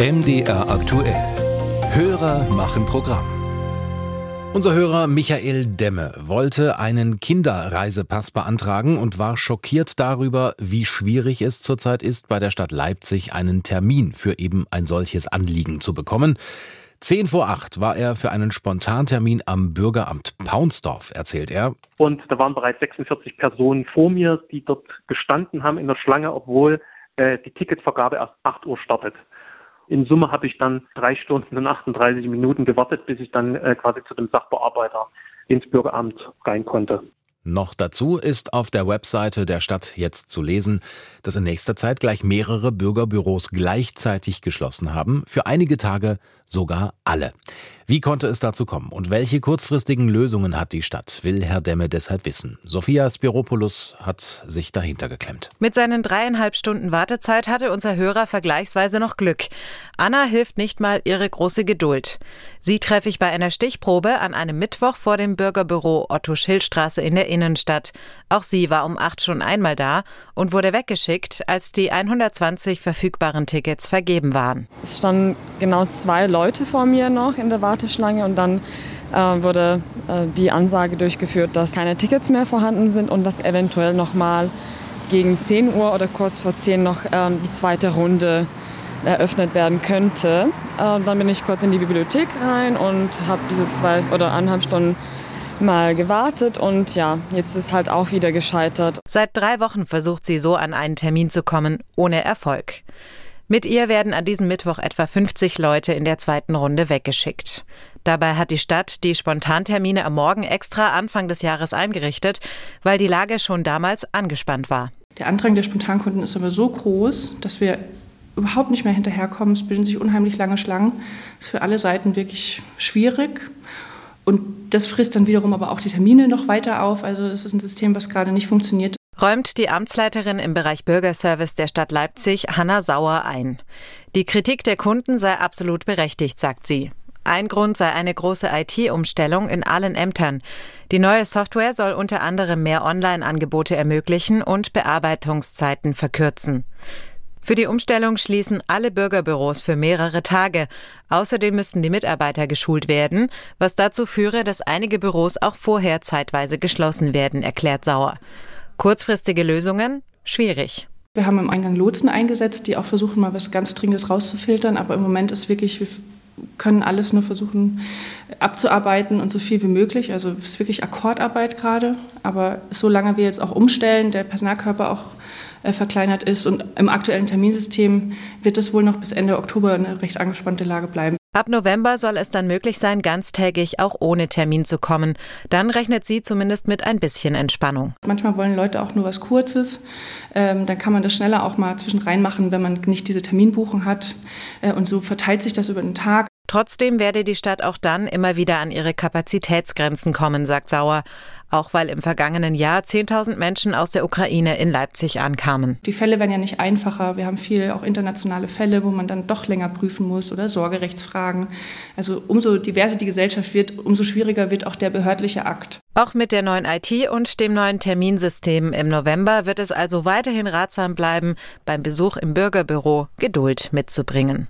MDR aktuell. Hörer machen Programm. Unser Hörer Michael Demme wollte einen Kinderreisepass beantragen und war schockiert darüber, wie schwierig es zurzeit ist, bei der Stadt Leipzig einen Termin für eben ein solches Anliegen zu bekommen. Zehn vor acht war er für einen Spontantermin am Bürgeramt Paunsdorf, erzählt er. Und da waren bereits 46 Personen vor mir, die dort gestanden haben in der Schlange, obwohl äh, die Ticketvergabe erst 8 Uhr startet. In Summe habe ich dann drei Stunden und 38 Minuten gewartet, bis ich dann äh, quasi zu dem Sachbearbeiter ins Bürgeramt rein konnte. Noch dazu ist auf der Webseite der Stadt jetzt zu lesen, dass in nächster Zeit gleich mehrere Bürgerbüros gleichzeitig geschlossen haben, für einige Tage sogar alle. Wie konnte es dazu kommen und welche kurzfristigen Lösungen hat die Stadt, will Herr Demme deshalb wissen. Sophia Spiropoulos hat sich dahinter geklemmt. Mit seinen dreieinhalb Stunden Wartezeit hatte unser Hörer vergleichsweise noch Glück. Anna hilft nicht mal ihre große Geduld. Sie treffe ich bei einer Stichprobe an einem Mittwoch vor dem Bürgerbüro Otto Schildstraße in der Innenstadt. Auch sie war um acht schon einmal da und wurde weggeschickt, als die 120 verfügbaren Tickets vergeben waren. Es standen genau zwei Leute vor mir noch in der Warteschlange und dann äh, wurde äh, die Ansage durchgeführt, dass keine Tickets mehr vorhanden sind und dass eventuell noch mal gegen 10 Uhr oder kurz vor 10 noch äh, die zweite Runde eröffnet werden könnte. Äh, dann bin ich kurz in die Bibliothek rein und habe diese zwei oder anderthalb Stunden mal gewartet und ja, jetzt ist halt auch wieder gescheitert. Seit drei Wochen versucht sie so an einen Termin zu kommen, ohne Erfolg. Mit ihr werden an diesem Mittwoch etwa 50 Leute in der zweiten Runde weggeschickt. Dabei hat die Stadt die Spontantermine am Morgen extra Anfang des Jahres eingerichtet, weil die Lage schon damals angespannt war. Der Andrang der Spontankunden ist aber so groß, dass wir überhaupt nicht mehr hinterherkommen. Es bilden sich unheimlich lange Schlangen. Das ist für alle Seiten wirklich schwierig. Und das frisst dann wiederum aber auch die Termine noch weiter auf. Also es ist ein System, was gerade nicht funktioniert. Räumt die Amtsleiterin im Bereich Bürgerservice der Stadt Leipzig, Hanna Sauer, ein. Die Kritik der Kunden sei absolut berechtigt, sagt sie. Ein Grund sei eine große IT-Umstellung in allen Ämtern. Die neue Software soll unter anderem mehr Online-Angebote ermöglichen und Bearbeitungszeiten verkürzen. Für die Umstellung schließen alle Bürgerbüros für mehrere Tage. Außerdem müssten die Mitarbeiter geschult werden, was dazu führe, dass einige Büros auch vorher zeitweise geschlossen werden, erklärt Sauer. Kurzfristige Lösungen? Schwierig. Wir haben im Eingang Lotsen eingesetzt, die auch versuchen, mal was ganz Dringendes rauszufiltern. Aber im Moment ist wirklich, wir können alles nur versuchen abzuarbeiten und so viel wie möglich. Also es ist wirklich Akkordarbeit gerade. Aber solange wir jetzt auch umstellen, der Personalkörper auch äh, verkleinert ist. Und im aktuellen Terminsystem wird es wohl noch bis Ende Oktober eine recht angespannte Lage bleiben. Ab November soll es dann möglich sein, ganztägig auch ohne Termin zu kommen. Dann rechnet sie zumindest mit ein bisschen Entspannung. Manchmal wollen Leute auch nur was Kurzes. Ähm, dann kann man das schneller auch mal zwischen reinmachen, wenn man nicht diese Terminbuchung hat. Äh, und so verteilt sich das über den Tag. Trotzdem werde die Stadt auch dann immer wieder an ihre Kapazitätsgrenzen kommen, sagt Sauer auch weil im vergangenen Jahr 10.000 Menschen aus der Ukraine in Leipzig ankamen. Die Fälle werden ja nicht einfacher. Wir haben viele auch internationale Fälle, wo man dann doch länger prüfen muss oder Sorgerechtsfragen. Also umso diverser die Gesellschaft wird, umso schwieriger wird auch der behördliche Akt. Auch mit der neuen IT und dem neuen Terminsystem im November wird es also weiterhin ratsam bleiben, beim Besuch im Bürgerbüro Geduld mitzubringen.